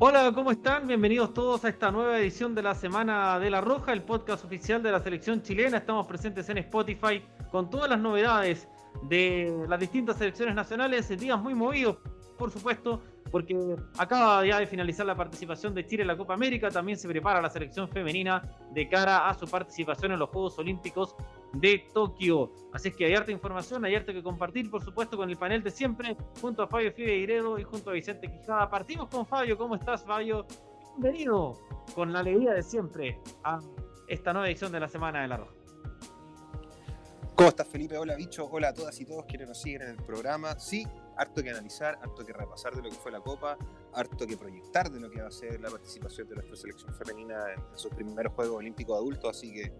Hola, ¿cómo están? Bienvenidos todos a esta nueva edición de la Semana de la Roja, el podcast oficial de la selección chilena. Estamos presentes en Spotify con todas las novedades de las distintas selecciones nacionales, días muy movidos, por supuesto, porque acaba ya de finalizar la participación de Chile en la Copa América, también se prepara la selección femenina de cara a su participación en los Juegos Olímpicos de Tokio. Así es que hay harta información, hay harta que compartir, por supuesto, con el panel de siempre, junto a Fabio Figueiredo y junto a Vicente Quijada. Partimos con Fabio, ¿cómo estás, Fabio? Bienvenido con la alegría de siempre a esta nueva edición de la Semana de la Roja. ¿Cómo estás, Felipe? Hola, bicho. Hola a todas y todos quienes nos siguen en el programa. Sí, harto que analizar, harto que repasar de lo que fue la Copa, harto que proyectar de lo que va a ser la participación de nuestra selección femenina en, sus primeros Juegos Olímpicos Adultos. Así que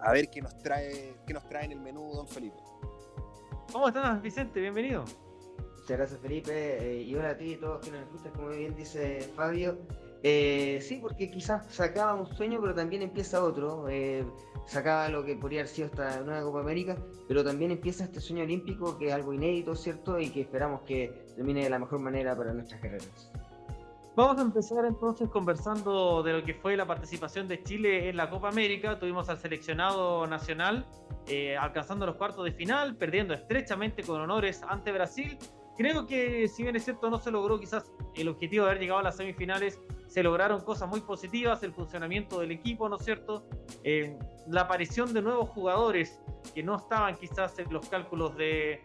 a ver qué nos trae, qué nos trae en el menú, don Felipe. ¿Cómo estás, Vicente? Bienvenido. Muchas gracias, Felipe. Eh, y hola a ti y todos que nos escuchan, como bien dice Fabio. Eh, sí, porque quizás se acaba un sueño, pero también empieza otro. Eh, se acaba lo que podría haber sido esta nueva Copa América, pero también empieza este sueño olímpico que es algo inédito, ¿cierto? Y que esperamos que termine de la mejor manera para nuestras carreras. Vamos a empezar entonces conversando de lo que fue la participación de Chile en la Copa América. Tuvimos al seleccionado nacional eh, alcanzando los cuartos de final, perdiendo estrechamente con honores ante Brasil. Creo que si bien es cierto no se logró quizás el objetivo de haber llegado a las semifinales, se lograron cosas muy positivas, el funcionamiento del equipo, ¿no es cierto? Eh, la aparición de nuevos jugadores que no estaban quizás en los cálculos de,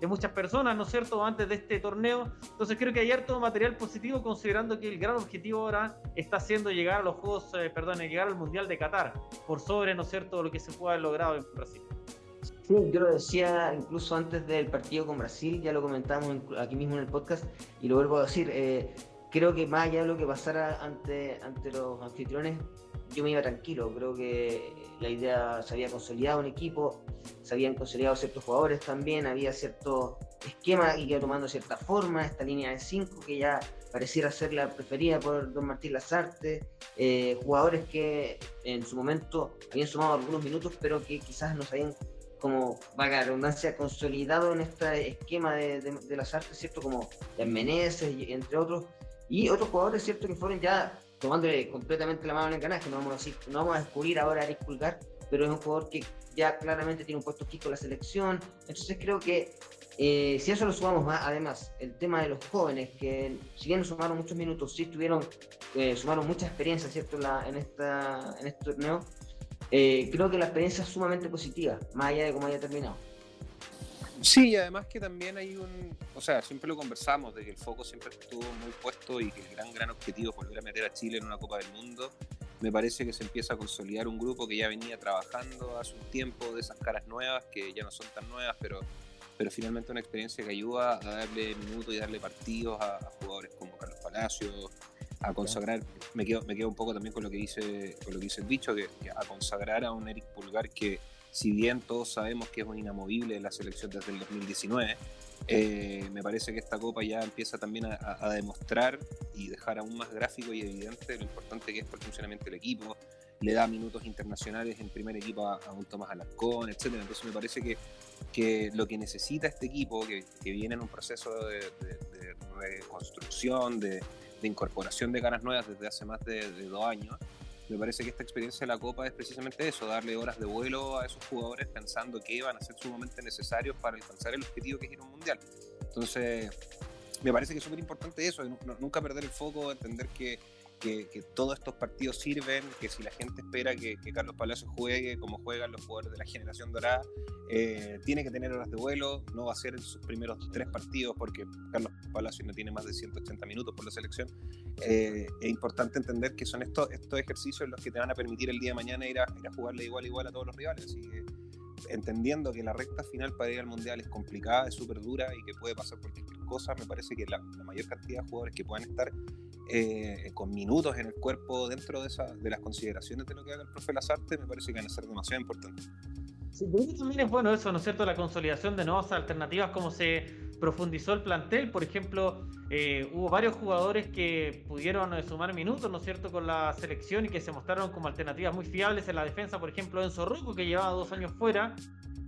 de muchas personas, ¿no es cierto?, antes de este torneo. Entonces creo que hay harto material positivo considerando que el gran objetivo ahora está siendo llegar a los Juegos, eh, perdón, llegar al Mundial de Qatar, por sobre, ¿no es cierto?, lo que se puede haber logrado en Brasil. Sí, yo lo decía incluso antes del partido con Brasil, ya lo comentamos aquí mismo en el podcast y lo vuelvo a decir. Eh, creo que más allá de lo que pasara ante, ante los anfitriones, yo me iba tranquilo. Creo que la idea se había consolidado un equipo, se habían consolidado ciertos jugadores también, había cierto esquema y que tomando cierta forma, esta línea de 5 que ya pareciera ser la preferida por don Martín Lazarte, eh, jugadores que en su momento habían sumado algunos minutos, pero que quizás no habían como, vaga redundancia, consolidado en este esquema de, de, Lazarte, ¿cierto? Como Meneses, entre otros, y otros jugadores, ¿cierto? Que fueron ya tomándole completamente la mano en el canal, que no vamos a, decir, no vamos a descubrir ahora a Eric Pulgar, pero es un jugador que ya claramente tiene un puesto fijo en la selección. Entonces creo que eh, si eso lo sumamos más, además, el tema de los jóvenes, que si bien sumaron muchos minutos, sí tuvieron, eh, sumaron mucha experiencia, ¿cierto? La, en, esta, en este torneo, eh, creo que la experiencia es sumamente positiva, más allá de cómo haya terminado. Sí, y además que también hay un, o sea, siempre lo conversamos, de que el foco siempre estuvo muy puesto y que el gran, gran objetivo es volver a meter a Chile en una Copa del Mundo. Me parece que se empieza a consolidar un grupo que ya venía trabajando hace un tiempo de esas caras nuevas, que ya no son tan nuevas, pero, pero finalmente una experiencia que ayuda a darle minutos y darle partidos a, jugadores como Carlos Palacios, a consagrar, me quedo, me quedo un poco también con lo que dice, con lo que dice el bicho, que a consagrar a un Eric Pulgar que si bien todos sabemos que es un inamovible de la selección desde el 2019, eh, me parece que esta copa ya empieza también a, demostrar y dejar aún más gráfico y evidente lo importante que es para el funcionamiento del equipo. Le da minutos internacionales en primer equipo a, un Tomás Alarcón, etc. Entonces me parece que, que lo que necesita este equipo, que, viene en un proceso de, reconstrucción, de, incorporación de caras nuevas desde hace más de dos años, me parece que esta experiencia de la Copa es precisamente eso, darle horas de vuelo a esos jugadores pensando que van a ser sumamente necesarios para alcanzar el objetivo que es ir a un mundial. Entonces, me parece que es súper importante eso, nunca perder el foco, entender que que, todos estos partidos sirven, que si la gente espera que, Carlos Palacios juegue como juegan los jugadores de la generación dorada, eh, tiene que tener horas de vuelo, no va a ser en sus primeros tres partidos porque Carlos Palacios no tiene más de 180 minutos por la selección. Eh, es importante entender que son estos, estos ejercicios los que te van a permitir el día de mañana ir a, ir a jugarle igual igual a todos los rivales. Así que entendiendo que la recta final para ir al mundial es complicada, es súper dura y que puede pasar cualquier cosa, me parece que la, la mayor cantidad de jugadores que puedan estar eh, con minutos en el cuerpo dentro de, esa, de las consideraciones de lo que haga el profe Lazarte, me parece que van a ser demasiado importantes. Sí, también es bueno eso, ¿no es cierto? La consolidación de nuevas alternativas, como se profundizó el plantel. Por ejemplo, eh, hubo varios jugadores que pudieron eh, sumar minutos, ¿no es cierto?, con la selección y que se mostraron como alternativas muy fiables en la defensa. Por ejemplo, Enzo Rocco, que llevaba dos años fuera,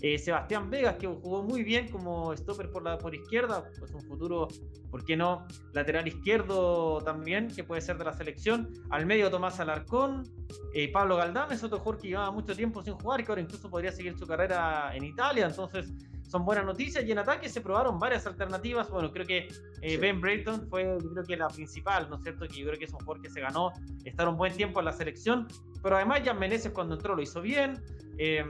Eh, Sebastián Vegas, que jugó muy bien como stopper por la por izquierda, pues un futuro, ¿por qué no? Lateral izquierdo también, que puede ser de la selección. Al medio Tomás Alarcón, eh, Pablo Galdán es otro jugador que llevaba mucho tiempo sin jugar, que ahora incluso podría seguir su carrera en Italia, entonces son buenas noticias y en ataque se probaron varias alternativas. Bueno, creo que eh, Ben Brayton fue, creo que la principal, ¿no es cierto? Que yo creo que es un jugador que se ganó estar un buen tiempo en la selección, pero además Jan Meneses cuando entró lo hizo bien. Eh,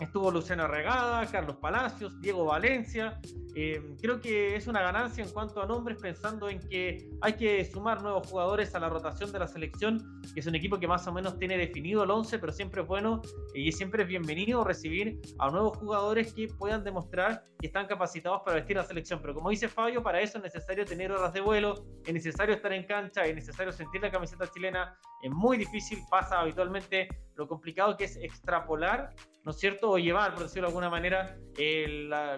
Estuvo Luciano Regada, Carlos Palacios, Diego Valencia. Eh, creo que es una ganancia en cuanto a nombres, pensando en que hay que sumar nuevos jugadores a la rotación de la selección, que es un equipo que más o menos tiene definido el 11, pero siempre es bueno y siempre es bienvenido recibir a nuevos jugadores que puedan demostrar que están capacitados para vestir la selección. Pero como dice Fabio, para eso es necesario tener horas de vuelo, es necesario estar en cancha, es necesario sentir la camiseta chilena. Es muy difícil, pasa habitualmente lo complicado que es extrapolar ¿no es cierto? O llevar, por decirlo de alguna manera,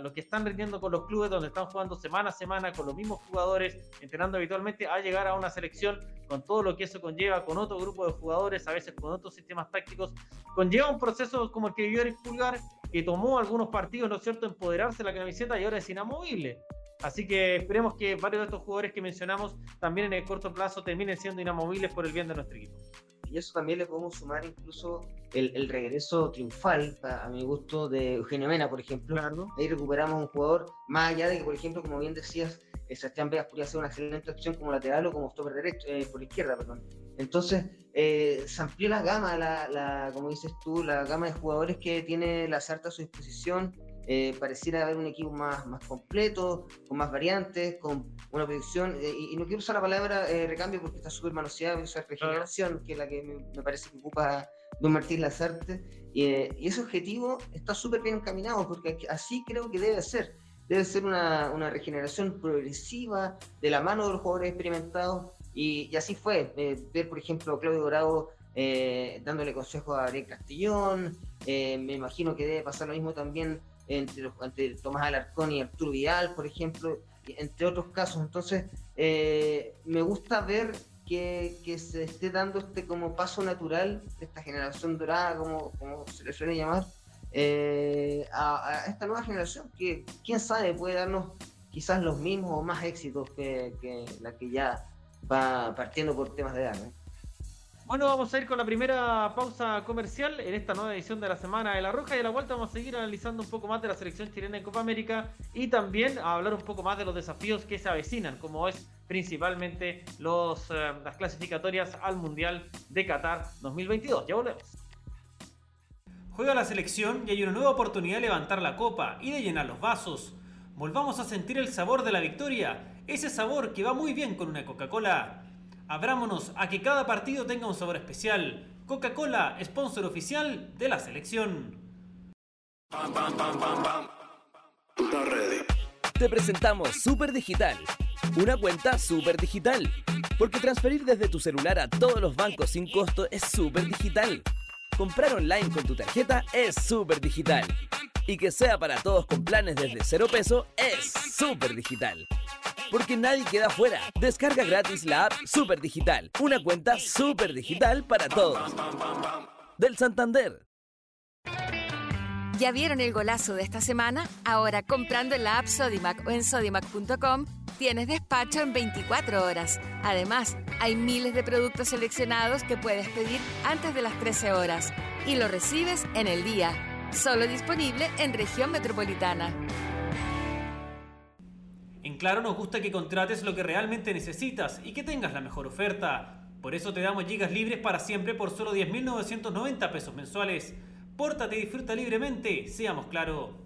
lo que están rindiendo con los clubes, donde están jugando semana a semana con los mismos jugadores, entrenando habitualmente, a llegar a una selección con todo lo que eso conlleva, con otro grupo de jugadores, a veces con otros sistemas tácticos. Conlleva un proceso como el que vivió Eric Pulgar, que tomó algunos partidos, ¿no es cierto?, empoderarse la camiseta y ahora es inamovible. Así que esperemos que varios de estos jugadores que mencionamos también en el corto plazo terminen siendo inamovibles por el bien de nuestro equipo y eso también le podemos sumar incluso el, regreso triunfal, a, mi gusto, de Eugenio Mena, por ejemplo. Ahí recuperamos un jugador, más allá de que, por ejemplo, como bien decías, eh, Sebastián Vegas podría ser una excelente opción como lateral o como stopper derecho, eh, por izquierda, perdón. Entonces, eh, se amplió la gama, la, la, como dices tú, la gama de jugadores que tiene la Sarta a su disposición eh, pareciera haber un equipo más, más completo, con más variantes, con una predicción, eh, y, no quiero usar la palabra eh, recambio porque está súper manoseada, voy a regeneración, que es la que me, parece que ocupa Don Martín Lazarte, y, y ese objetivo está súper bien encaminado, porque así creo que debe ser. Debe ser una, una regeneración progresiva de la mano de los jugadores experimentados, y, así fue. ver, por ejemplo, Claudio Dorado dándole consejo a Ariel Castellón, me imagino que debe pasar lo mismo también entre, Tomás Alarcón y Arturo Vidal, por ejemplo, entre otros casos. Entonces, eh, me gusta ver que, se esté dando este como paso natural de esta generación dorada, como, como se le suele llamar, eh, a, esta nueva generación que, quién sabe, puede darnos quizás los mismos o más éxitos que, la que ya va partiendo por temas de edad. Bueno, vamos a ir con la primera pausa comercial en esta nueva edición de la Semana de la Roja y a la vuelta vamos a seguir analizando un poco más de la selección chilena en Copa América y también a hablar un poco más de los desafíos que se avecinan, como es principalmente eh, las clasificatorias al Mundial de Qatar 2022. Ya volvemos. Juega la selección y hay una nueva oportunidad de levantar la copa y de llenar los vasos. Volvamos a sentir el sabor de la victoria, ese sabor que va muy bien con una Coca-Cola. Abrámonos a que cada partido tenga un sabor especial. Coca-Cola, sponsor oficial de la selección. Te presentamos Super Digital, una cuenta super digital, porque transferir desde tu celular a todos los bancos sin costo es super digital. Comprar online con tu tarjeta es super digital. Y que sea para todos con planes desde cero peso es super digital porque nadie queda fuera. Descarga gratis la app Super Digital, una cuenta super digital para todos. Del Santander. ¿Ya vieron el golazo de esta semana? Ahora comprando en la app Sodimac o en sodimac.com tienes despacho en 24 horas. Además, hay miles de productos seleccionados que puedes pedir antes de las 13 horas y lo recibes en el día. Solo disponible en región metropolitana. Claro nos gusta que contrates lo que realmente necesitas y que tengas la mejor oferta. Por eso te damos gigas libres para siempre por solo 10.990 pesos mensuales. Pórtate y disfruta libremente, seamos claro.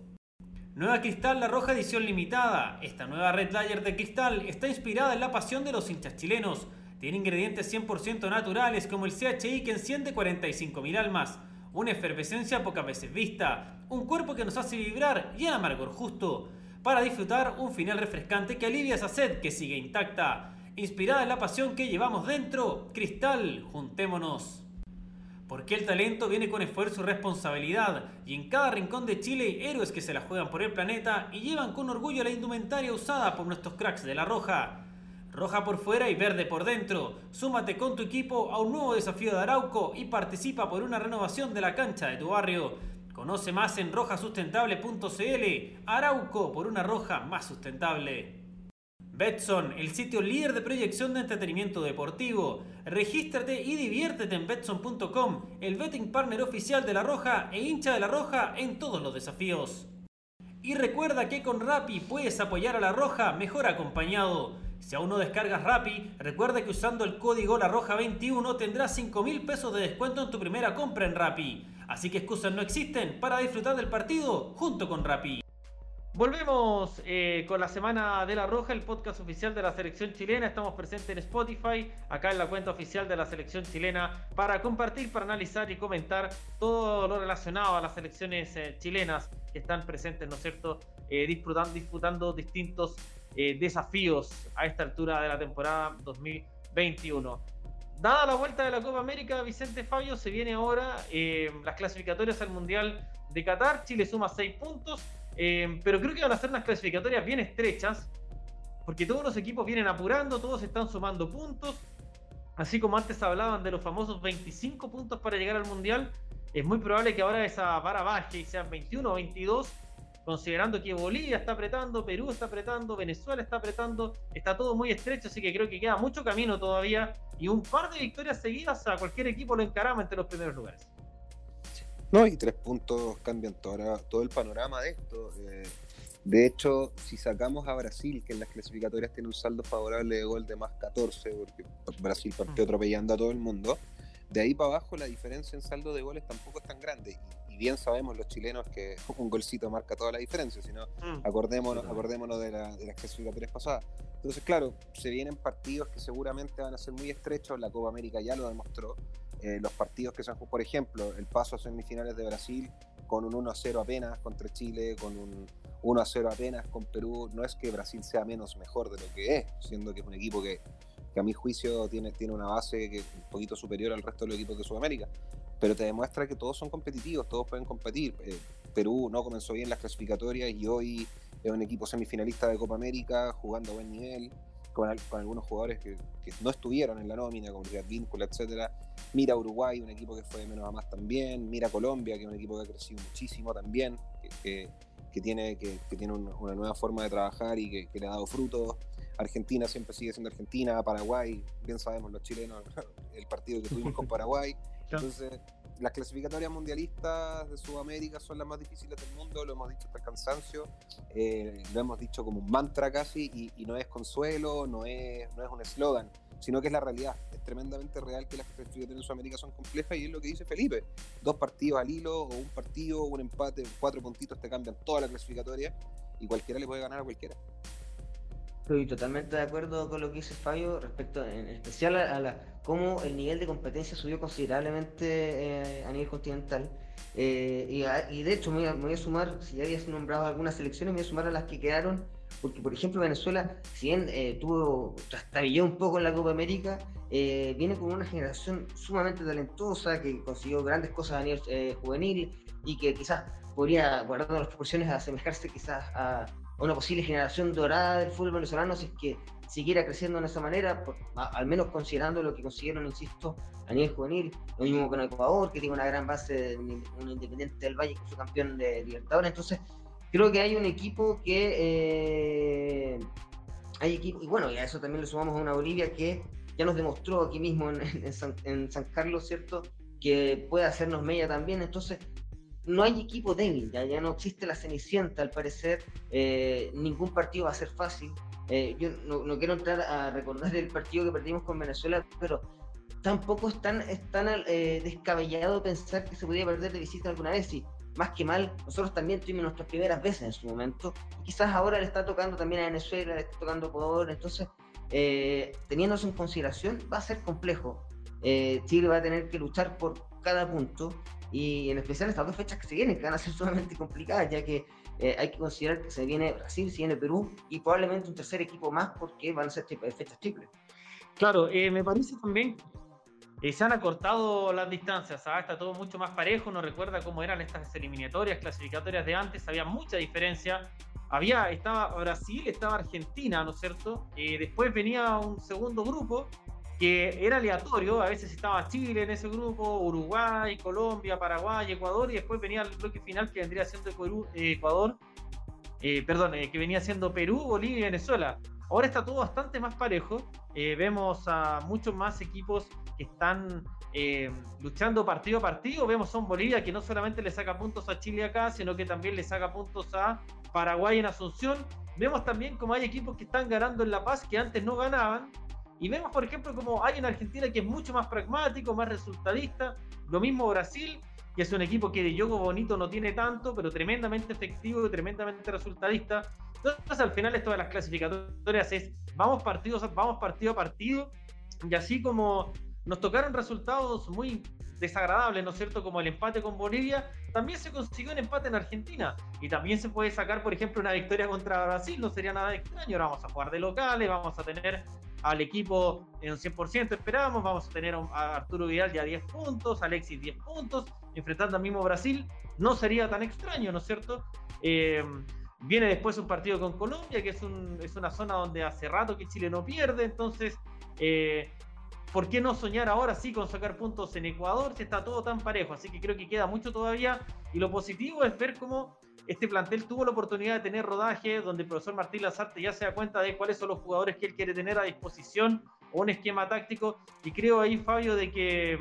Nueva Cristal La Roja edición limitada. Esta nueva Red Layer de cristal está inspirada en la pasión de los hinchas chilenos. Tiene ingredientes 100% naturales como el CHI que enciende 45.000 almas, una efervescencia pocas veces vista, un cuerpo que nos hace vibrar y el amargor justo para disfrutar un final refrescante que alivia esa sed que sigue intacta. Inspirada en la pasión que llevamos dentro, Cristal, juntémonos. Porque el talento viene con esfuerzo y responsabilidad, y en cada rincón de Chile hay héroes que se la juegan por el planeta y llevan con orgullo la indumentaria usada por nuestros cracks de la Roja. Roja por fuera y verde por dentro. Súmate con tu equipo a un nuevo desafío de Arauco y participa por una renovación de la cancha de tu barrio. Conoce más en rojasustentable.cl. Arauco por una roja más sustentable. Betson, el sitio líder de proyección de entretenimiento deportivo. Regístrate y diviértete en betson.com, el betting partner oficial de La Roja e hincha de La Roja en todos los desafíos. Y recuerda que con Rappi puedes apoyar a La Roja mejor acompañado. Si aún no descargas Rappi, recuerda que usando el código La Roja 21 tendrás 5 mil pesos de descuento en tu primera compra en Rappi. Así que excusas no existen para disfrutar del partido junto con Rappi. Volvemos eh, con la Semana de la Roja, el podcast oficial de la selección chilena. Estamos presentes en Spotify, acá en la cuenta oficial de la selección chilena, para compartir, para analizar y comentar todo lo relacionado a las selecciones eh, chilenas que están presentes, ¿no es cierto?, eh, disputando, disputando distintos desafíos a esta altura de la temporada 2021. Dada la vuelta de la Copa América, Vicente Fabio, se viene ahora las clasificatorias al Mundial de Qatar. Chile suma 6 puntos eh, pero creo que van a ser unas clasificatorias bien estrechas, porque todos los equipos vienen apurando, todos están sumando puntos. Así como antes hablaban de los famosos 25 puntos para llegar al Mundial, es muy probable que ahora esa vara baje y sean 21 o 22, considerando que Bolivia está apretando, Perú está apretando, Venezuela está apretando, está todo muy estrecho, así que creo que queda mucho camino todavía y un par de victorias seguidas a cualquier equipo lo encarama entre los primeros lugares. No, y tres puntos cambian todo, todo el panorama de esto. Eh, de hecho, si sacamos a Brasil, que en las clasificatorias tiene un saldo favorable de gol de más 14, porque Brasil partió mm. atropellando a todo el mundo, de ahí para abajo la diferencia en saldo de goles tampoco es tan grande. Y, bien sabemos los chilenos que un golcito marca toda la diferencia, sino mm. acordémonos, acordémonos de, de las clasificatorias pasadas. Entonces, claro, se vienen partidos que seguramente van a ser muy estrechos, la Copa América ya lo demostró, eh, los partidos que son, por ejemplo, el paso a semifinales de Brasil con un 1 a 0 apenas contra Chile, con un 1 a 0 apenas con Perú, no es que Brasil sea menos mejor de lo que es, siendo que es un equipo que, que a mi juicio tiene, tiene una base que es un poquito superior al resto de los equipos de Sudamérica, pero te demuestra que todos son competitivos, todos pueden competir. Eh, Perú no comenzó bien las clasificatorias y hoy es un equipo semifinalista de Copa América, jugando a buen nivel con, algunos jugadores que, no estuvieron en la nómina, como Riyad Víncula, etcétera. Mira Uruguay, un equipo que fue de menos a más también. Mira Colombia, que es un equipo que ha crecido muchísimo también, que, tiene, que, tiene una nueva forma de trabajar y que, le ha dado frutos. Argentina siempre sigue siendo Argentina, Paraguay, bien sabemos los chilenos, el partido que tuvimos con Paraguay. Entonces, las clasificatorias mundialistas de Sudamérica son las más difíciles del mundo, lo hemos dicho hasta el cansancio, eh, lo hemos dicho como un mantra casi, y, no es consuelo, no es, no es un eslogan, sino que es la realidad. Es tremendamente real que las clasificatorias en Sudamérica son complejas y es lo que dice Felipe. Dos partidos al hilo, o un partido, un empate, cuatro puntitos te cambian toda la clasificatoria y cualquiera le puede ganar a cualquiera. Estoy totalmente de acuerdo con lo que dice Fabio respecto en especial a, la, cómo el nivel de competencia subió considerablemente eh, a nivel continental. Eh, y, de hecho me voy, a, sumar, si ya habías nombrado algunas selecciones, me voy a sumar a las que quedaron, porque por ejemplo Venezuela, si bien eh, tuvo, trastabilló un poco en la Copa América, viene con una generación sumamente talentosa que consiguió grandes cosas a nivel juvenil y que quizás podría, guardando las proporciones, asemejarse quizás a una posible generación dorada del fútbol venezolano si es que siguiera creciendo de esa manera, al menos considerando lo que consiguieron, insisto, a nivel juvenil, lo mismo con Ecuador, que tiene una gran base, un Independiente del Valle que fue campeón de Libertadores, entonces creo que hay un equipo que... Eh, hay equipo, y bueno, y a eso también le sumamos a una Bolivia que ya nos demostró aquí mismo en, San, en San Carlos, ¿cierto? Que puede hacernos media también, entonces no hay equipo débil, ya, ya no existe la cenicienta al parecer, eh, ningún partido va a ser fácil. Eh, yo no, quiero entrar a recordar el partido que perdimos con Venezuela, pero tampoco es tan, eh, descabellado pensar que se podía perder de visita alguna vez. Y más que mal, nosotros también tuvimos nuestras primeras veces en su momento. quizás ahora le está tocando también a Venezuela, le está tocando a Ecuador. Entonces, teniéndose en consideración, va a ser complejo. Chile va a tener que luchar por cada punto y en especial estas dos fechas que se vienen, que van a ser sumamente complicadas, ya que eh, hay que considerar que se viene Brasil, se viene Perú y probablemente un tercer equipo más porque van a ser fechas triples. Claro, eh, me parece también que se han acortado las distancias, ¿ah? está todo mucho más parejo, no recuerda cómo eran estas eliminatorias, clasificatorias de antes, había mucha diferencia. Había, estaba Brasil, estaba Argentina, ¿no es cierto? Eh, después venía un segundo grupo que era aleatorio, a veces estaba Chile en ese grupo, Uruguay, Colombia, Paraguay, Ecuador, y después venía el bloque final que vendría siendo Ecuador, eh, perdón, eh, que venía siendo Perú, Bolivia y Venezuela. Ahora está todo bastante más parejo, eh, vemos a muchos más equipos que están luchando partido a partido, vemos a un Bolivia que no solamente le saca puntos a Chile acá, sino que también le saca puntos a Paraguay en Asunción, vemos también como hay equipos que están ganando en La Paz que antes no ganaban, y vemos, por ejemplo, como hay en Argentina que es mucho más pragmático, más resultadista. Lo mismo Brasil, que es un equipo que de juego bonito no tiene tanto, pero tremendamente efectivo y tremendamente resultadista. Entonces, al final, esto de las clasificatorias es vamos, partidos, vamos partido a partido. Y así como nos tocaron resultados muy desagradables, ¿no es cierto? Como el empate con Bolivia, también se consiguió un empate en Argentina. Y también se puede sacar, por ejemplo, una victoria contra Brasil, no sería nada extraño. Ahora vamos a jugar de locales, vamos a tener al equipo en un 100% esperamos, vamos a tener a Arturo Vidal ya 10 puntos, Alexis 10 puntos, enfrentando al mismo Brasil, no sería tan extraño, ¿no es cierto? Eh, viene después un partido con Colombia, que es, un, es, una zona donde hace rato que Chile no pierde, entonces, eh, ¿por qué no soñar ahora sí con sacar puntos en Ecuador si está todo tan parejo? Así que creo que queda mucho todavía y lo positivo es ver cómo este plantel tuvo la oportunidad de tener rodaje, donde el profesor Martín Lazarte ya se da cuenta de cuáles son los jugadores que él quiere tener a disposición o un esquema táctico. Y creo ahí, Fabio, de que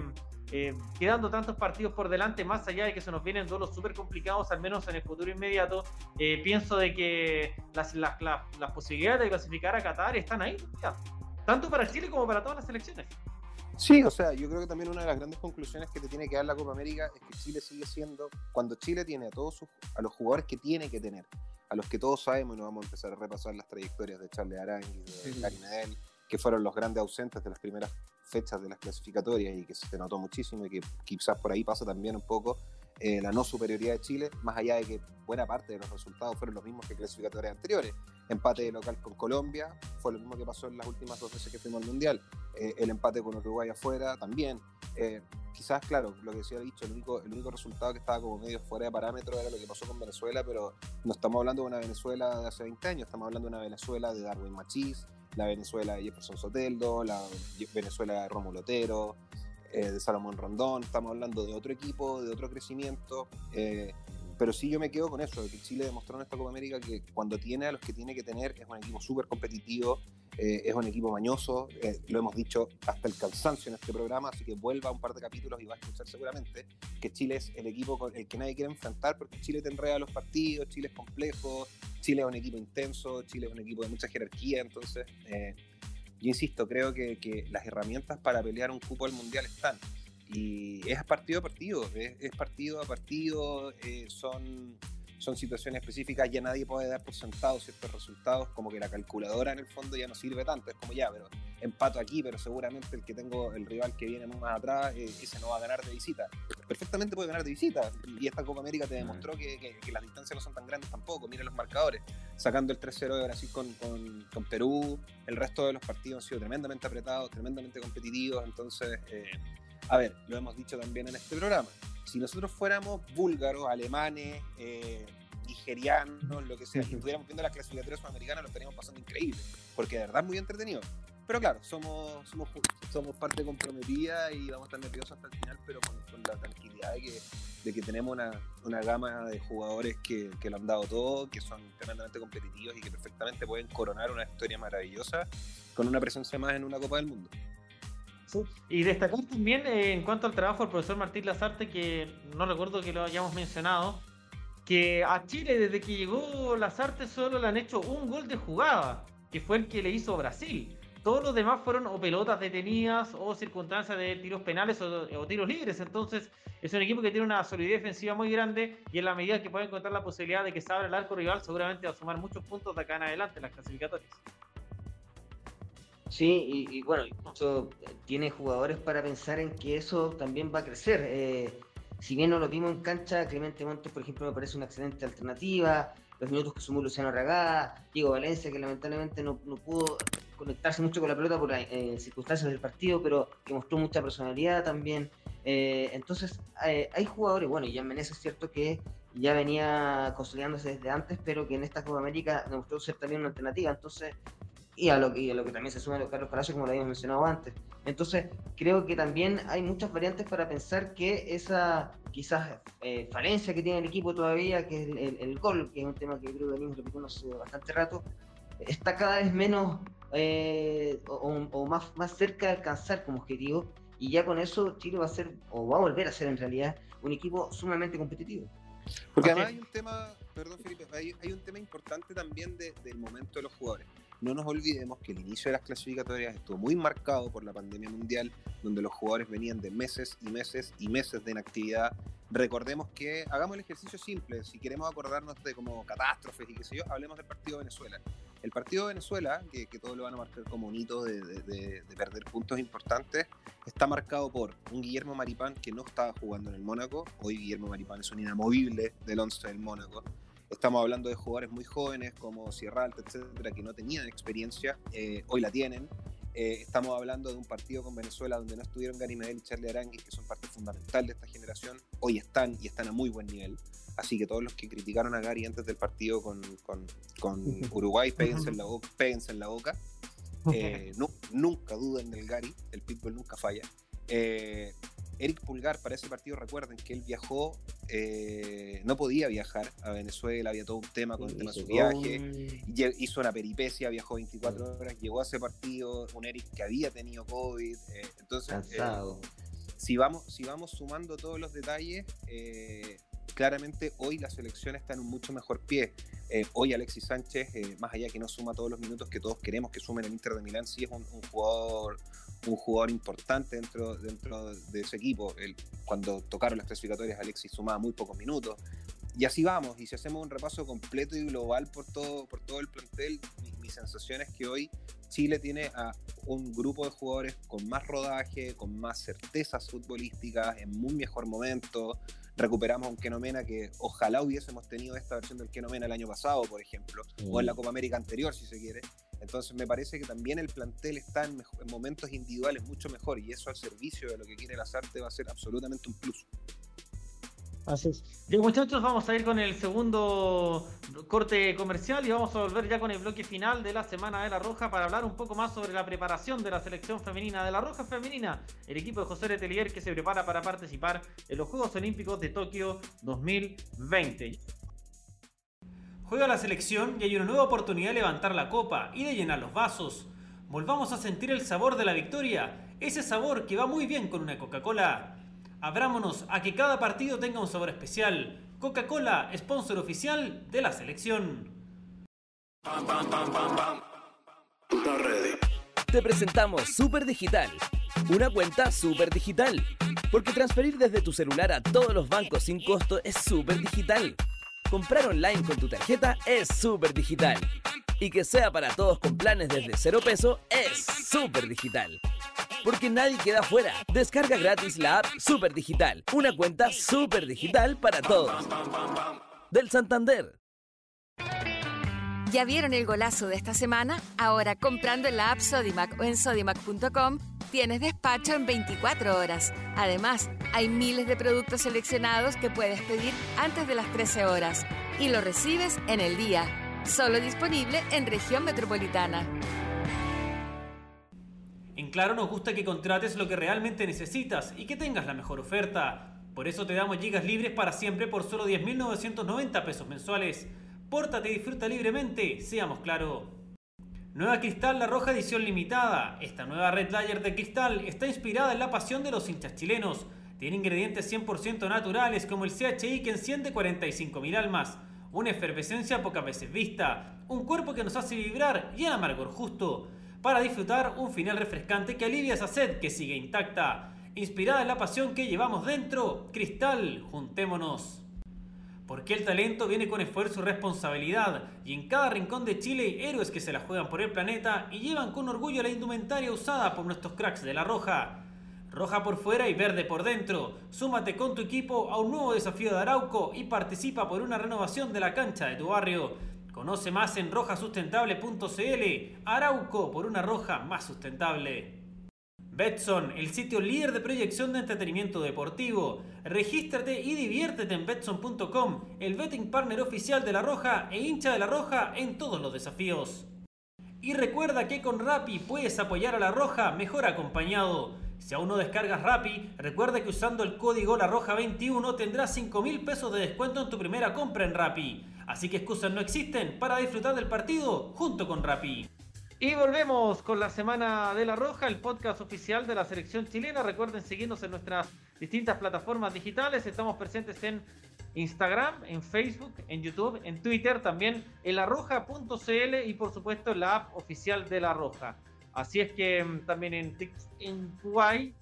eh, quedando tantos partidos por delante, más allá de que se nos vienen duelos súper complicados, al menos en el futuro inmediato, eh, pienso de que las, las, las, posibilidades de clasificar a Qatar están ahí, tanto para Chile como para todas las selecciones. Sí, o sea, yo creo que también una de las grandes conclusiones que te tiene que dar la Copa América es que Chile sigue siendo, cuando Chile tiene a todos sus, a los jugadores que tiene que tener, a los que todos sabemos, y no vamos a empezar a repasar las trayectorias de Charles Arangui, de Gary Medel, que fueron los grandes ausentes de las primeras fechas de las clasificatorias y que se notó muchísimo y que quizás por ahí pasa también un poco eh, la no superioridad de Chile, más allá de que buena parte de los resultados fueron los mismos que clasificatorias anteriores. Empate de local con Colombia fue lo mismo que pasó en las últimas dos veces que fuimos al Mundial. Eh, el empate con Uruguay afuera también. Eh, quizás, claro, lo que se ha dicho, el único, el único resultado que estaba como medio fuera de parámetro era lo que pasó con Venezuela, pero no estamos hablando de una Venezuela de hace 20 años, estamos hablando de una Venezuela de Darwin Machís, la Venezuela de Jefferson Soteldo, la Venezuela de Rómulo Otero, eh, de Salomón Rondón, estamos hablando de otro equipo, de otro crecimiento. Eh, pero sí yo me quedo con eso, que Chile demostró en esta Copa América que cuando tiene a los que tiene que tener es un equipo súper competitivo, eh, es un equipo mañoso, lo hemos dicho hasta el cansancio en este programa, así que vuelva un par de capítulos y va a escuchar seguramente que Chile es el equipo con el que nadie quiere enfrentar porque Chile te los partidos, Chile es complejo, Chile es un equipo intenso, Chile es un equipo de mucha jerarquía, entonces yo insisto, creo que, las herramientas para pelear un cupo al mundial están. Y es partido a partido, es, partido a partido, eh, son son situaciones específicas, ya nadie puede dar por sentado ciertos resultados, como que la calculadora en el fondo ya no sirve tanto, es como ya, pero empato aquí, pero seguramente el que tengo, el rival que viene más atrás, eh, ese no va a ganar de visita. Perfectamente puede ganar de visita, y esta Copa América te demostró que, las distancias no son tan grandes tampoco, mira los marcadores, sacando el 3-0 de Brasil con, con, Perú, el resto de los partidos han sido tremendamente apretados, tremendamente competitivos, entonces... Eh, a ver, lo hemos dicho también en este programa, si nosotros fuéramos búlgaros, alemanes, eh, nigerianos, lo que sea, y estuviéramos viendo las clasificatorias sudamericanas, lo estaríamos pasando increíble, porque de verdad es muy entretenido. Pero claro, somos, somos, somos parte comprometida y vamos a estar nerviosos hasta el final, pero con, la tranquilidad de que, de que tenemos una, una, gama de jugadores que, que, lo han dado todo, que son tremendamente competitivos y que perfectamente pueden coronar una historia maravillosa con una presencia más en una Copa del Mundo. Y destacar también eh, en cuanto al trabajo del profesor Martín Lazarte, que no recuerdo que lo hayamos mencionado, que a Chile desde que llegó Lazarte solo le han hecho un gol de jugada, que fue el que le hizo Brasil. Todos los demás fueron o pelotas detenidas o circunstancias de tiros penales o, tiros libres. Entonces es un equipo que tiene una solidez defensiva muy grande y en la medida que puede encontrar la posibilidad de que se abra el arco rival, seguramente va a sumar muchos puntos de acá en adelante en las clasificatorias. Sí, y, bueno, incluso tiene jugadores para pensar en que eso también va a crecer. Eh, si bien no lo vimos en cancha, Clemente Montes, por ejemplo, me parece una excelente alternativa. Los minutos que sumó Luciano Ragada, Diego Valencia, que lamentablemente no, pudo conectarse mucho con la pelota por eh, circunstancias del partido, pero que mostró mucha personalidad también. Eh, entonces, hay jugadores, bueno, y ya Menezes es cierto que ya venía consolidándose desde antes, pero que en esta Copa América demostró ser también una alternativa. Entonces, y a lo que, a lo que también se suma Carlos Palacio, como lo habíamos mencionado antes. Entonces, creo que también hay muchas variantes para pensar que esa quizás eh, falencia que tiene el equipo todavía, que es el, gol, que es un tema que creo que venimos repitiendo hace bastante rato, está cada vez menos eh, o, más, más cerca de alcanzar como objetivo. Y ya con eso Chile va a ser, o va a volver a ser en realidad, un equipo sumamente competitivo. Porque además hay un tema, perdón Felipe, hay, un tema importante también del momento de los jugadores. No nos olvidemos que el inicio de las clasificatorias estuvo muy marcado por la pandemia mundial, donde los jugadores venían de meses y meses y meses de inactividad. Recordemos que hagamos el ejercicio simple, si queremos acordarnos de como catástrofes y qué sé yo, hablemos del partido de Venezuela. El partido de Venezuela, que, que todos lo van a marcar como un hito de, de, perder puntos importantes, está marcado por un Guillermo Maripán que no estaba jugando en el Mónaco. Hoy Guillermo Maripán es un inamovible del 11 del Mónaco. Estamos hablando de jugadores muy jóvenes como Sierra Alta, etcétera, que no tenían experiencia, eh, hoy la tienen. Eh, estamos hablando de un partido con Venezuela donde no estuvieron Gary Medel y Charlie Arangui, que son parte fundamental de esta generación. Hoy están y están a muy buen nivel. Así que todos los que criticaron a Gary antes del partido con, con, con Uruguay, péguense en la boca. Péguense en la boca. Eh, no, nunca duden del Gary, el Pitbull nunca falla. Eric Pulgar para ese partido, recuerden que él viajó, eh, no podía viajar a Venezuela, había todo un tema con el tema de su viaje, hizo una peripecia, viajó 24 horas, llegó a ese partido, un Eric que había tenido COVID, eh, entonces... Eh, si vamos, si vamos sumando todos los detalles, claramente hoy la selección está en un mucho mejor pie. hoy Alexis Sánchez, más allá que no suma todos los minutos que todos queremos que sumen el Inter de Milán, sí es un, un jugador un jugador importante dentro, dentro de ese equipo. El, cuando tocaron las clasificatorias, Alexis sumaba muy pocos minutos. Y así vamos, y si hacemos un repaso completo y global por todo, por todo el plantel, mi, sensación es que hoy Chile tiene a un grupo de jugadores con más rodaje, con más certezas futbolísticas, en muy mejor momento. Recuperamos un Kenomena que ojalá hubiésemos tenido esta versión del Kenomena el año pasado, por ejemplo, o en la Copa América anterior, si se quiere. Entonces me parece que también el plantel está en, momentos individuales mucho mejor y eso al servicio de lo que quiere las artes va a ser absolutamente un plus. Así es. Bien, muchachos, vamos a ir con el segundo corte comercial y vamos a volver ya con el bloque final de la Semana de la Roja para hablar un poco más sobre la preparación de la selección femenina de la Roja Femenina, el equipo de José Letelier que se prepara para participar en los Juegos Olímpicos de Tokio 2020. Juega la selección y hay una nueva oportunidad de levantar la copa y de llenar los vasos. Volvamos a sentir el sabor de la victoria, ese sabor que va muy bien con una Coca-Cola. Abrámonos a que cada partido tenga un sabor especial. Coca-Cola, sponsor oficial de la selección. Te presentamos Super Digital, una cuenta super digital, porque transferir desde tu celular a todos los bancos sin costo es súper digital. Comprar online con tu tarjeta es súper digital. Y que sea para todos con planes desde cero peso es súper digital. Porque nadie queda fuera. Descarga gratis la app Super Digital. Una cuenta súper digital para todos. Del Santander. ¿Ya vieron el golazo de esta semana? Ahora comprando en la app Sodimac o en sodimac.com tienes despacho en 24 horas. Además, hay miles de productos seleccionados que puedes pedir antes de las 13 horas y lo recibes en el día. Solo disponible en región metropolitana. En Claro nos gusta que contrates lo que realmente necesitas y que tengas la mejor oferta. Por eso te damos gigas libres para siempre por solo 10.990 pesos mensuales. Y disfruta libremente, seamos claro. Nueva Cristal La Roja edición limitada. Esta nueva Red Layer de cristal está inspirada en la pasión de los hinchas chilenos. Tiene ingredientes 100% naturales como el CHI que enciende 45.000 almas, una efervescencia pocas veces vista, un cuerpo que nos hace vibrar y el amargor justo, para disfrutar un final refrescante que alivia esa sed que sigue intacta. Inspirada en la pasión que llevamos dentro, Cristal, juntémonos. Porque el talento viene con esfuerzo y responsabilidad, y en cada rincón de Chile hay héroes que se la juegan por el planeta y llevan con orgullo la indumentaria usada por nuestros cracks de la Roja. Roja por fuera y verde por dentro. Súmate con tu equipo a un nuevo desafío de Arauco y participa por una renovación de la cancha de tu barrio. Conoce más en rojasustentable.cl. Arauco por una roja más sustentable. Betson, el sitio líder de proyección de entretenimiento deportivo. Regístrate y diviértete en betson.com, el betting partner oficial de La Roja e hincha de La Roja en todos los desafíos. Y recuerda que con Rappi puedes apoyar a La Roja mejor acompañado. Si aún no descargas Rappi, recuerda que usando el código La Roja 21 tendrás 5 mil pesos de descuento en tu primera compra en Rappi. Así que excusas no existen para disfrutar del partido junto con Rappi. Y volvemos con la Semana de la Roja, el podcast oficial de la selección chilena. Recuerden seguirnos en nuestras distintas plataformas digitales. Estamos presentes en Instagram, en Facebook, en YouTube, en Twitter, también en larroja.cl y por supuesto en la app oficial de La Roja. Así es que mm, también en, en Kuwait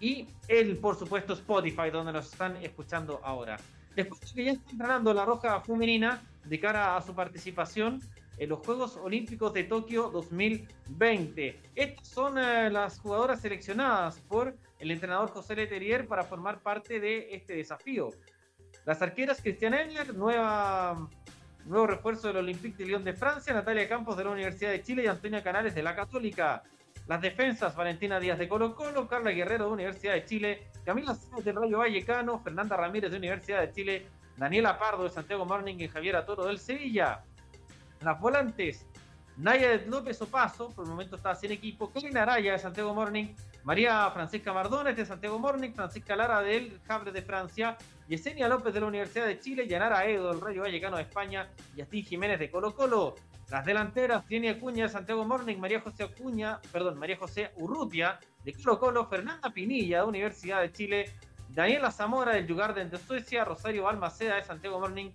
y el, por supuesto, Spotify, donde nos están escuchando ahora. Después de que ya está entrenando La Roja femenina de cara a su participación los Juegos Olímpicos de Tokio 2020. Estas son eh, las jugadoras seleccionadas por el entrenador José Leterier para formar parte de este desafío. Las arqueras Cristian Engler, nueva, nuevo refuerzo del Olympique de Lyon de Francia, Natalia Campos de la Universidad de Chile y Antonia Canales de la Católica. Las defensas, Valentina Díaz de Colo Colo, Carla Guerrero de Universidad de Chile, Camila Sáenz del Rayo Vallecano, Fernanda Ramírez de Universidad de Chile, Daniela Pardo de Santiago Morning y Javier Atoro del Sevilla. Las volantes, Naya López Opaso, por el momento está sin equipo, Karina Araya de Santiago Morning, María Francisca Mardones de Santiago Morning, Francisca Lara del Havre de Francia, Yesenia López de la Universidad de Chile, Yanara Edo del Rayo Vallecano de España y Jiménez de Colo Colo. Las delanteras, Tiene Acuña de Santiago Morning, María José Acuña, perdón, María José Urrutia de Colo Colo, Fernanda Pinilla de Universidad de Chile, Daniela Zamora del Yugarden de Suecia, Rosario Balmaceda de Santiago Morning,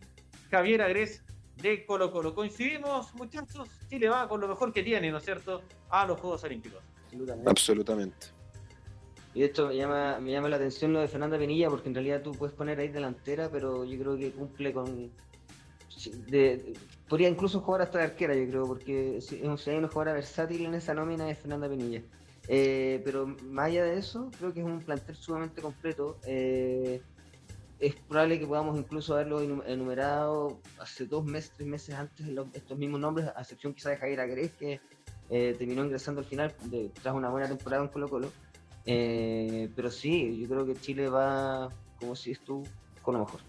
Javier Agres de Colo Colo. Coincidimos, muchachos, Chile va con lo mejor que tiene, ¿no es cierto?, a los Juegos Olímpicos. Absolutamente. Absolutamente. Y de hecho me llama, me llama la atención lo de Fernanda Penilla, porque en realidad tú puedes poner ahí delantera, pero yo creo que cumple con. podría incluso jugar hasta de arquera, yo creo, porque si, hay una jugadora versátil en esa nómina es Fernanda Penilla. Eh, pero más allá de eso, creo que es un plantel sumamente completo. Eh, es probable que podamos incluso haberlo enumerado hace dos meses, tres meses antes estos mismos nombres, a excepción quizá de Javier Agres, que eh, terminó ingresando al final tras una buena temporada en Colo Colo. Eh, pero sí, yo creo que Chile va, como si tú, con lo mejor.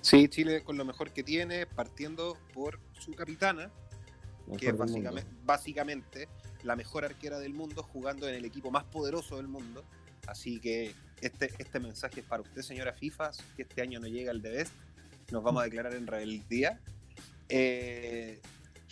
Sí, Chile con lo mejor que tiene, partiendo por su capitana, que es básicamente, básicamente, la mejor arquera del mundo, jugando en el equipo más poderoso del mundo. Así que este, este mensaje es para usted, señora FIFA, que este año no llega el de Best. Nos vamos a declarar en rebeldía. Eh,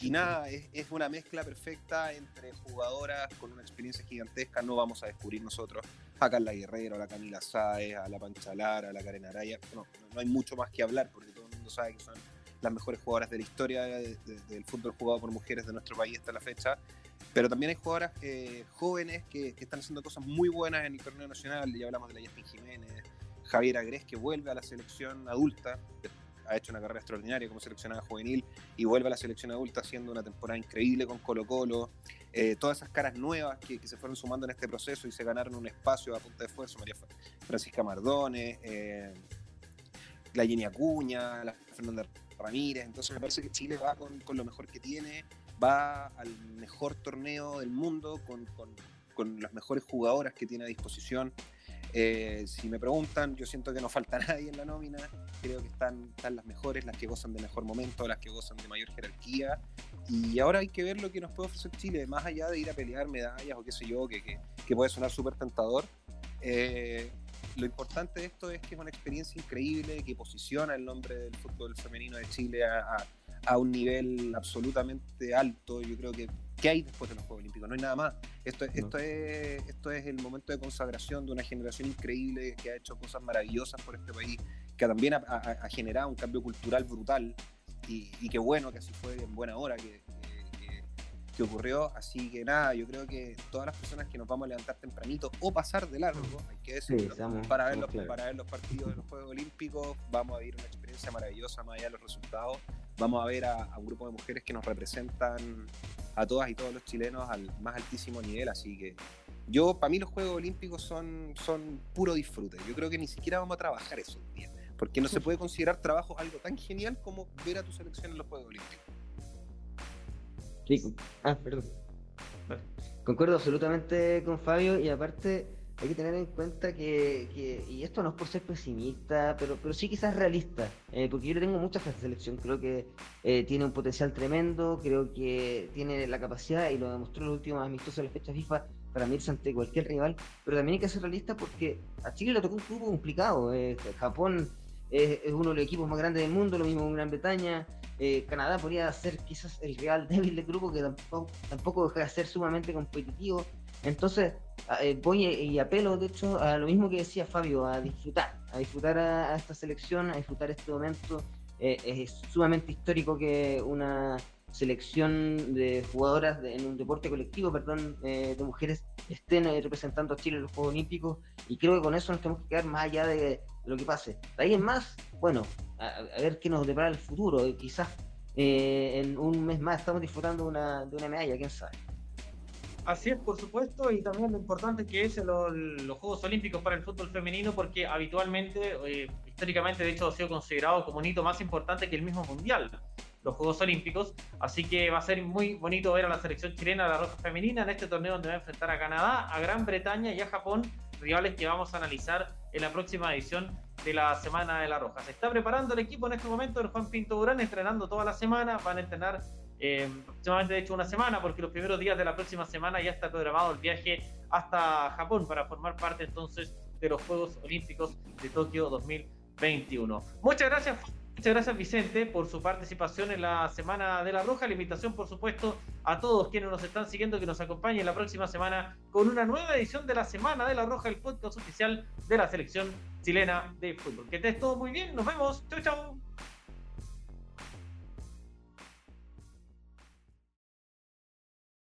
y nada, es, una mezcla perfecta entre jugadoras con una experiencia gigantesca. No vamos a descubrir nosotros a Carla Guerrero, a la Camila Sáez, a la Panchalar, a la Karen Araya. No, no hay mucho más que hablar porque todo el mundo sabe que son las mejores jugadoras de la historia del fútbol jugado por mujeres de nuestro país hasta la fecha. Pero también hay jugadoras eh, jóvenes que, están haciendo cosas muy buenas en el torneo nacional. Ya hablamos de la Justin Jiménez, Javier Agres, que vuelve a la selección adulta ha hecho una carrera extraordinaria como seleccionada juvenil y vuelve a la selección adulta haciendo una temporada increíble con Colo Colo. Eh, todas esas caras nuevas que, se fueron sumando en este proceso y se ganaron un espacio a punta de esfuerzo, María Francisca Mardones, eh, la Jenny Acuña, la Fernanda Ramírez. Entonces me parece que Chile va con, lo mejor que tiene, va al mejor torneo del mundo, con, con las mejores jugadoras que tiene a disposición. Eh, si me preguntan, yo siento que no falta nadie en la nómina. Creo que están, están las mejores, las que gozan de mejor momento, las que gozan de mayor jerarquía. Y ahora hay que ver lo que nos puede ofrecer Chile, más allá de ir a pelear medallas o qué sé yo, que, que, puede sonar súper tentador. Eh, lo importante de esto es que es una experiencia increíble que posiciona el nombre del fútbol femenino de Chile a un nivel absolutamente alto. Yo creo que ¿qué hay después de los Juegos Olímpicos? No hay nada más. Esto, esto, es, esto es el momento de consagración de una generación increíble que ha hecho cosas maravillosas por este país, que también ha, generado un cambio cultural brutal. Y, y, qué bueno que así fue en buena hora que, que, ocurrió. Así que nada, yo creo que todas las personas que nos vamos a levantar tempranito o pasar de largo, hay que decirlo, para, ver los, para ver los partidos de los Juegos Olímpicos, vamos a vivir una experiencia maravillosa más allá de los resultados. Vamos a ver a, a un grupo de mujeres que nos representan a todas y todos los chilenos al más altísimo nivel, así que yo, para mí los Juegos Olímpicos son, son puro disfrute, yo creo que ni siquiera vamos a trabajar esos días, porque no se puede considerar trabajo algo tan genial como ver a tu selección en los Juegos Olímpicos. Sí, ah, perdón. Concuerdo absolutamente con Fabio y aparte hay que tener en cuenta que, y esto no es por ser pesimista, pero, pero sí quizás realista, eh, porque yo le tengo mucha fe a esta selección, creo que eh, tiene un potencial tremendo, creo que tiene la capacidad, y lo demostró en los últimos amistosos de la fecha FIFA, para medirse ante cualquier rival, pero también hay que ser realista porque a Chile le tocó un grupo complicado, eh, Japón es, uno de los equipos más grandes del mundo, lo mismo en Gran Bretaña, Canadá podría ser quizás el real débil del grupo que tampoco, tampoco deja de ser sumamente competitivo, entonces, eh, voy y apelo, de hecho, a lo mismo que decía Fabio, a disfrutar, a disfrutar a, esta selección, a disfrutar este momento. Eh, es sumamente histórico que una selección de jugadoras en un deporte colectivo, perdón, eh, de mujeres estén representando a Chile en los Juegos Olímpicos y creo que con eso nos tenemos que quedar más allá de, lo que pase. De ahí en más, bueno, a, ver qué nos depara el futuro. Quizás en un mes más estamos disfrutando una, de una medalla, quién sabe. Así es, por supuesto, y también lo importante que es los Juegos Olímpicos para el fútbol femenino, porque habitualmente, eh, históricamente, de hecho, ha sido considerado como un hito más importante que el mismo Mundial, los Juegos Olímpicos. Así que va a ser muy bonito ver a la selección chilena, la roja femenina, en este torneo donde va a enfrentar a Canadá, a Gran Bretaña y a Japón, rivales que vamos a analizar en la próxima edición de la Semana de la Roja. Se está preparando el equipo en este momento, el Juan Pinto Durán, entrenando toda la semana, van a entrenar eh, aproximadamente de hecho una semana, porque los primeros días de la próxima semana ya está programado el viaje hasta Japón para formar parte entonces de los Juegos Olímpicos de Tokio 2021. Muchas gracias. Muchas gracias Vicente por su participación en la Semana de la Roja. La invitación, por supuesto, a todos quienes nos están siguiendo que nos acompañen la próxima semana con una nueva edición de la Semana de la Roja, el podcast oficial de la selección chilena de fútbol. Que estés todo muy bien. Nos vemos. Chau, chau.